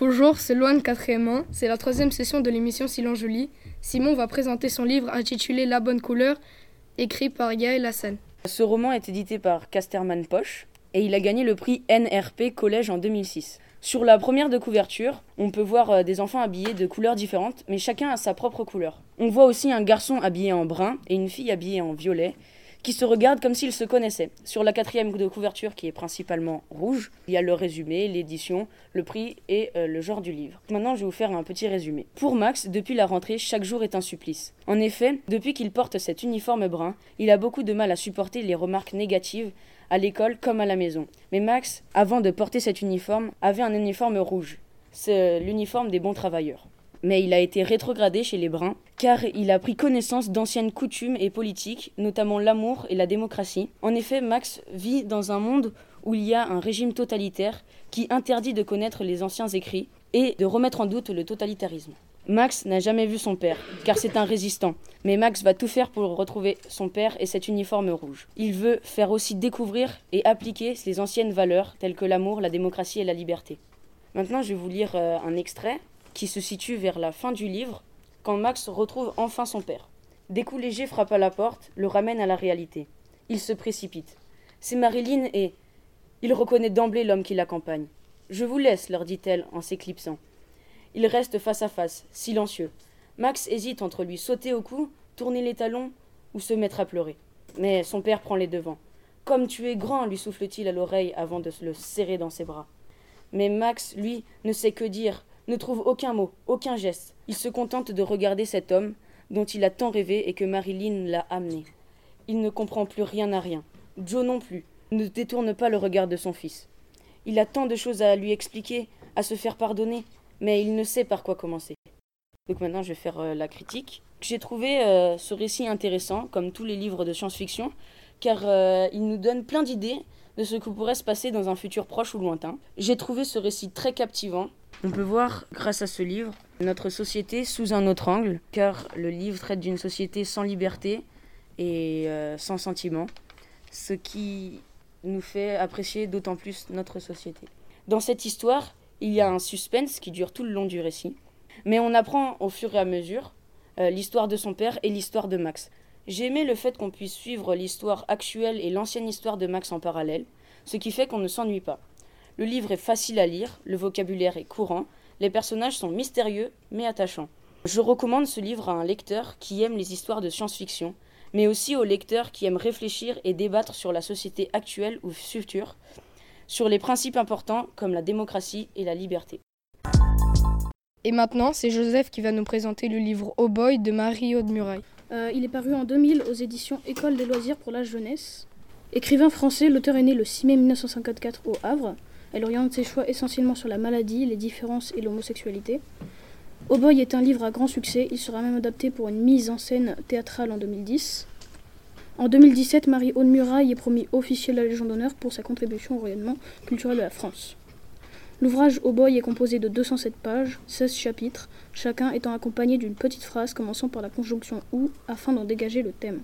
Bonjour, c'est Loane 4e C'est la troisième session de l'émission Silence Jolie. Simon va présenter son livre intitulé La bonne couleur, écrit par Yael Hassan. Ce roman est édité par Casterman Poche et il a gagné le prix NRP Collège en 2006. Sur la première de couverture, on peut voir euh, des enfants habillés de couleurs différentes, mais chacun a sa propre couleur. On voit aussi un garçon habillé en brun et une fille habillée en violet, qui se regardent comme s'ils se connaissaient. Sur la quatrième de couverture, qui est principalement rouge, il y a le résumé, l'édition, le prix et euh, le genre du livre. Maintenant, je vais vous faire un petit résumé. Pour Max, depuis la rentrée, chaque jour est un supplice. En effet, depuis qu'il porte cet uniforme brun, il a beaucoup de mal à supporter les remarques négatives à l'école comme à la maison. Mais Max, avant de porter cet uniforme, avait un uniforme rouge. C'est l'uniforme des bons travailleurs mais il a été rétrogradé chez les Bruns, car il a pris connaissance d'anciennes coutumes et politiques, notamment l'amour et la démocratie. En effet, Max vit dans un monde où il y a un régime totalitaire qui interdit de connaître les anciens écrits et de remettre en doute le totalitarisme. Max n'a jamais vu son père, car c'est un résistant, mais Max va tout faire pour retrouver son père et cet uniforme rouge. Il veut faire aussi découvrir et appliquer ses anciennes valeurs telles que l'amour, la démocratie et la liberté. Maintenant, je vais vous lire euh, un extrait qui se situe vers la fin du livre, quand Max retrouve enfin son père. Des coups légers frappent à la porte, le ramènent à la réalité. Il se précipite. C'est Marilyn et. Il reconnaît d'emblée l'homme qui l'accompagne. Je vous laisse, leur dit-elle en s'éclipsant. Ils restent face à face, silencieux. Max hésite entre lui sauter au cou, tourner les talons ou se mettre à pleurer. Mais son père prend les devants. Comme tu es grand, lui souffle-t-il à l'oreille avant de le serrer dans ses bras. Mais Max, lui, ne sait que dire, ne trouve aucun mot, aucun geste. Il se contente de regarder cet homme dont il a tant rêvé et que Marilyn l'a amené. Il ne comprend plus rien à rien. Joe non plus ne détourne pas le regard de son fils. Il a tant de choses à lui expliquer, à se faire pardonner, mais il ne sait par quoi commencer. Donc maintenant je vais faire euh, la critique. J'ai trouvé euh, ce récit intéressant, comme tous les livres de science-fiction, car euh, il nous donne plein d'idées de ce que pourrait se passer dans un futur proche ou lointain. J'ai trouvé ce récit très captivant, on peut voir, grâce à ce livre, notre société sous un autre angle, car le livre traite d'une société sans liberté et euh, sans sentiment, ce qui nous fait apprécier d'autant plus notre société. Dans cette histoire, il y a un suspense qui dure tout le long du récit, mais on apprend au fur et à mesure euh, l'histoire de son père et l'histoire de Max. J'ai aimé le fait qu'on puisse suivre l'histoire actuelle et l'ancienne histoire de Max en parallèle, ce qui fait qu'on ne s'ennuie pas. Le livre est facile à lire, le vocabulaire est courant, les personnages sont mystérieux mais attachants. Je recommande ce livre à un lecteur qui aime les histoires de science-fiction, mais aussi aux lecteurs qui aiment réfléchir et débattre sur la société actuelle ou future, sur les principes importants comme la démocratie et la liberté. Et maintenant, c'est Joseph qui va nous présenter le livre Oh Boy de Marie-Aude Muraille. Euh, il est paru en 2000 aux éditions École des loisirs pour la jeunesse. Écrivain français, l'auteur est né le 6 mai 1954 au Havre. Elle oriente ses choix essentiellement sur la maladie, les différences et l'homosexualité. Oh Boy est un livre à grand succès, il sera même adapté pour une mise en scène théâtrale en 2010. En 2017, Marie-Aude Muraille est promise officielle de la Légion d'honneur pour sa contribution au rayonnement culturel de la France. L'ouvrage Oh Boy est composé de 207 pages, 16 chapitres, chacun étant accompagné d'une petite phrase commençant par la conjonction ou afin d'en dégager le thème.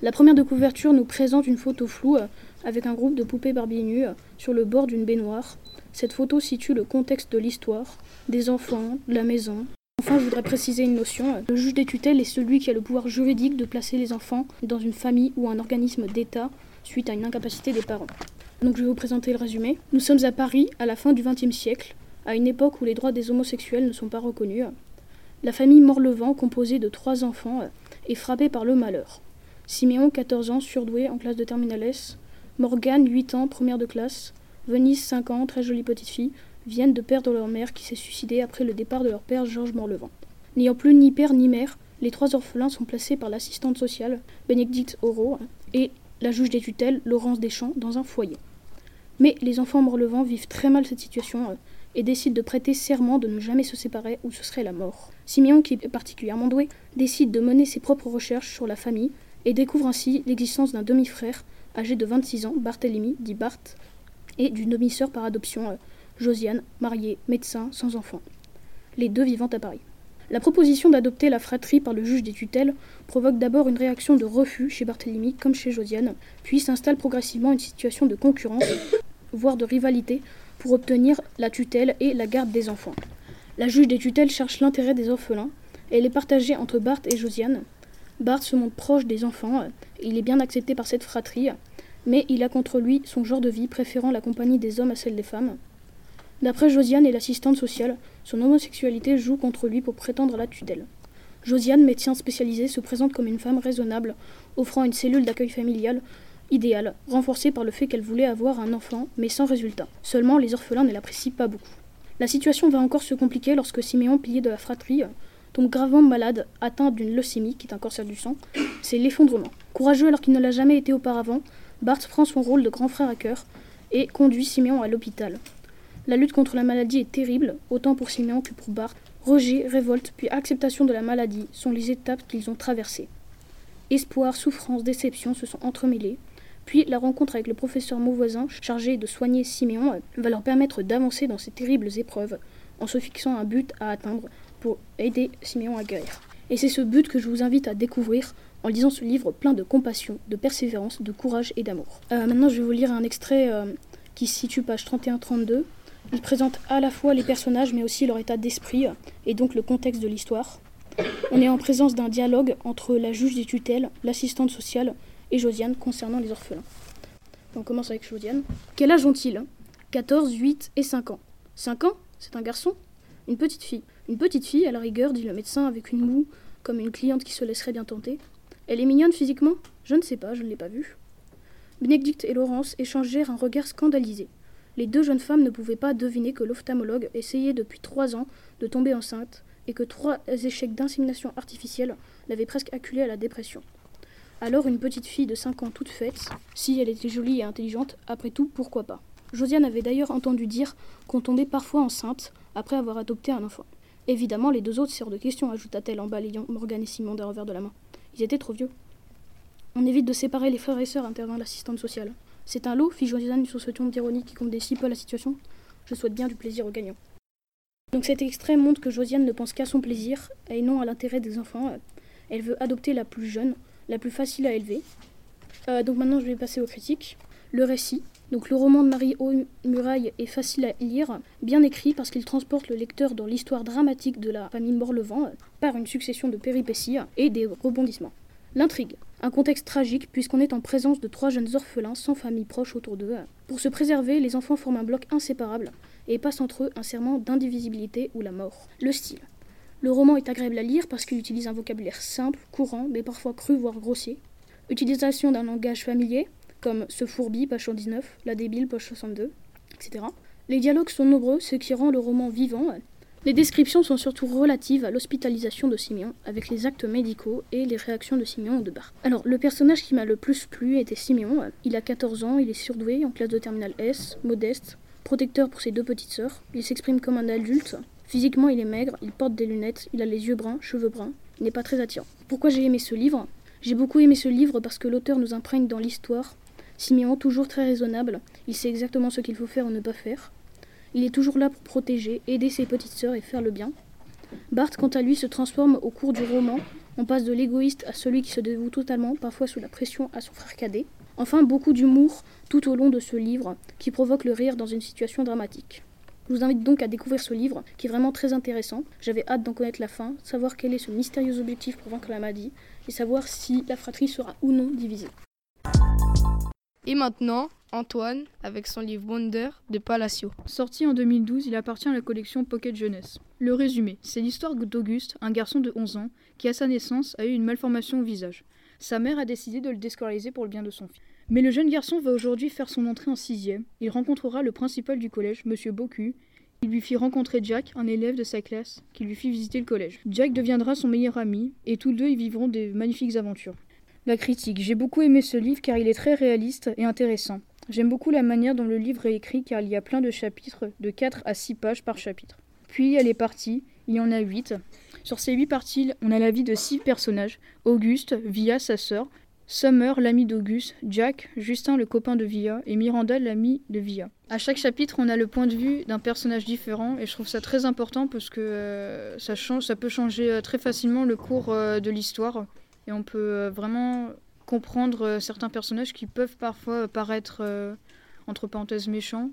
La première de couverture nous présente une photo floue avec un groupe de poupées Barbie nues sur le bord d'une baignoire. Cette photo situe le contexte de l'histoire, des enfants, de la maison. Enfin, je voudrais préciser une notion. Le juge des tutelles est celui qui a le pouvoir juridique de placer les enfants dans une famille ou un organisme d'État suite à une incapacité des parents. Donc je vais vous présenter le résumé. Nous sommes à Paris à la fin du XXe siècle, à une époque où les droits des homosexuels ne sont pas reconnus. La famille Morlevent, composée de trois enfants, est frappée par le malheur. Siméon, 14 ans, surdoué en classe de terminale S, Morgane, 8 ans, première de classe, Venise, 5 ans, très jolie petite fille, viennent de perdre leur mère qui s'est suicidée après le départ de leur père Georges Morlevent. N'ayant plus ni père ni mère, les trois orphelins sont placés par l'assistante sociale, Bénédicte Auro, et la juge des tutelles, Laurence Deschamps, dans un foyer. Mais les enfants Morlevent vivent très mal cette situation euh, et décident de prêter serment de ne jamais se séparer ou ce serait la mort. Simeon, qui est particulièrement doué, décide de mener ses propres recherches sur la famille et découvre ainsi l'existence d'un demi-frère âgé de 26 ans, Barthélemy, dit Bart, et d'une demi-sœur par adoption, euh, Josiane, mariée, médecin, sans enfant. Les deux vivant à Paris. La proposition d'adopter la fratrie par le juge des tutelles provoque d'abord une réaction de refus chez Barthélemy comme chez Josiane, puis s'installe progressivement une situation de concurrence, voire de rivalité, pour obtenir la tutelle et la garde des enfants. La juge des tutelles cherche l'intérêt des orphelins et elle est partagée entre Bart et Josiane. Bart se montre proche des enfants, il est bien accepté par cette fratrie, mais il a contre lui son genre de vie préférant la compagnie des hommes à celle des femmes. D'après Josiane et l'assistante sociale, son homosexualité joue contre lui pour prétendre à la tutelle. Josiane, médecin spécialisé, se présente comme une femme raisonnable, offrant une cellule d'accueil familial idéale, renforcée par le fait qu'elle voulait avoir un enfant, mais sans résultat. Seulement, les orphelins ne l'apprécient pas beaucoup. La situation va encore se compliquer lorsque Siméon, pilier de la fratrie, tombe gravement malade, atteint d'une leucémie, qui est un cancer du sang. C'est l'effondrement. Courageux alors qu'il ne l'a jamais été auparavant, Bart prend son rôle de grand frère à cœur et conduit Siméon à l'hôpital. La lutte contre la maladie est terrible, autant pour Siméon que pour Bart. Rejet, révolte, puis acceptation de la maladie sont les étapes qu'ils ont traversées. Espoir, souffrance, déception se sont entremêlés. Puis la rencontre avec le professeur Mauvoisin, chargé de soigner Siméon, va leur permettre d'avancer dans ces terribles épreuves, en se fixant un but à atteindre pour aider Siméon à guérir. Et c'est ce but que je vous invite à découvrir en lisant ce livre plein de compassion, de persévérance, de courage et d'amour. Euh, maintenant, je vais vous lire un extrait euh, qui se situe page 31-32. Il présente à la fois les personnages, mais aussi leur état d'esprit et donc le contexte de l'histoire. On est en présence d'un dialogue entre la juge des tutelles, l'assistante sociale et Josiane concernant les orphelins. On commence avec Josiane. Quel âge ont-ils? 14, 8 et 5 ans. 5 ans? C'est un garçon? Une petite fille? Une petite fille, à la rigueur, dit le médecin avec une moue, comme une cliente qui se laisserait bien tenter. Elle est mignonne physiquement Je ne sais pas, je ne l'ai pas vue. Bénédicte et Laurence échangèrent un regard scandalisé. Les deux jeunes femmes ne pouvaient pas deviner que l'ophtalmologue essayait depuis trois ans de tomber enceinte et que trois échecs d'insémination artificielle l'avaient presque acculée à la dépression. Alors une petite fille de 5 ans toute faite, si elle était jolie et intelligente, après tout, pourquoi pas? Josiane avait d'ailleurs entendu dire qu'on tombait parfois enceinte après avoir adopté un enfant. Évidemment, les deux autres, c'est hors de question, ajouta-t-elle en balayant Morgan et Simon d'un revers de la main. Ils étaient trop vieux. On évite de séparer les frères et sœurs, intervint l'assistante sociale. C'est un lot, fit Josiane sur ce ton d'ironie qui compte si peu la situation? Je souhaite bien du plaisir aux gagnants. Donc cet extrait montre que Josiane ne pense qu'à son plaisir et non à l'intérêt des enfants. Elle veut adopter la plus jeune, la plus facile à élever. Euh, donc maintenant je vais passer aux critiques. Le récit, donc le roman de Marie Muraille est facile à lire, bien écrit parce qu'il transporte le lecteur dans l'histoire dramatique de la famille Morlevent par une succession de péripéties et des rebondissements. L'intrigue. Un contexte tragique puisqu'on est en présence de trois jeunes orphelins sans famille proche autour d'eux. Pour se préserver, les enfants forment un bloc inséparable et passent entre eux un serment d'indivisibilité ou la mort. Le style. Le roman est agréable à lire parce qu'il utilise un vocabulaire simple, courant, mais parfois cru voire grossier. Utilisation d'un langage familier, comme ce fourbi, page 119, la débile, page 62, etc. Les dialogues sont nombreux, ce qui rend le roman vivant. Les descriptions sont surtout relatives à l'hospitalisation de Simeon, avec les actes médicaux et les réactions de Simeon ou de Bart. Alors, le personnage qui m'a le plus plu était Simeon. Il a 14 ans, il est surdoué, en classe de terminale S, modeste, protecteur pour ses deux petites sœurs. Il s'exprime comme un adulte. Physiquement, il est maigre, il porte des lunettes, il a les yeux bruns, cheveux bruns. Il n'est pas très attirant. Pourquoi j'ai aimé ce livre? J'ai beaucoup aimé ce livre parce que l'auteur nous imprègne dans l'histoire Siméon, toujours très raisonnable, il sait exactement ce qu'il faut faire ou ne pas faire. Il est toujours là pour protéger, aider ses petites sœurs et faire le bien. Bart, quant à lui, se transforme au cours du roman. On passe de l'égoïste à celui qui se dévoue totalement, parfois sous la pression à son frère cadet. Enfin, beaucoup d'humour tout au long de ce livre, qui provoque le rire dans une situation dramatique. Je vous invite donc à découvrir ce livre, qui est vraiment très intéressant. J'avais hâte d'en connaître la fin, savoir quel est ce mystérieux objectif pour vaincre la maladie, et savoir si la fratrie sera ou non divisée. Et maintenant, Antoine, avec son livre Wonder de Palacio. Sorti en 2012, il appartient à la collection Pocket Jeunesse. Le résumé, c'est l'histoire d'Auguste, un garçon de 11 ans, qui à sa naissance a eu une malformation au visage. Sa mère a décidé de le déscolariser pour le bien de son fils. Mais le jeune garçon va aujourd'hui faire son entrée en sixième. Il rencontrera le principal du collège, Monsieur Bocu. Il lui fit rencontrer Jack, un élève de sa classe, qui lui fit visiter le collège. Jack deviendra son meilleur ami, et tous deux y vivront des magnifiques aventures. La critique. J'ai beaucoup aimé ce livre car il est très réaliste et intéressant. J'aime beaucoup la manière dont le livre est écrit car il y a plein de chapitres, de 4 à 6 pages par chapitre. Puis elle est partie, il y en a 8. Sur ces 8 parties, on a la vie de 6 personnages Auguste, Via, sa sœur, Summer, l'ami d'Auguste, Jack, Justin, le copain de Via, et Miranda, l'ami de Via. À chaque chapitre, on a le point de vue d'un personnage différent, et je trouve ça très important parce que euh, ça, change, ça peut changer euh, très facilement le cours euh, de l'histoire et on peut euh, vraiment comprendre euh, certains personnages qui peuvent parfois paraître, euh, entre parenthèses, méchants,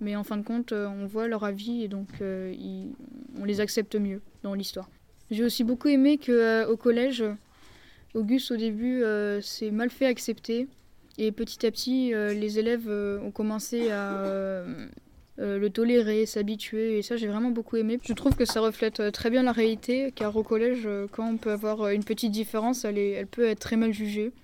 mais en fin de compte, on voit leur avis et donc on les accepte mieux dans l'histoire. J'ai aussi beaucoup aimé qu'au collège, Auguste au début s'est mal fait accepter et petit à petit, les élèves ont commencé à euh, le tolérer, s'habituer, et ça j'ai vraiment beaucoup aimé. Je trouve que ça reflète euh, très bien la réalité, car au collège, euh, quand on peut avoir une petite différence, elle, elle peut être très mal jugée.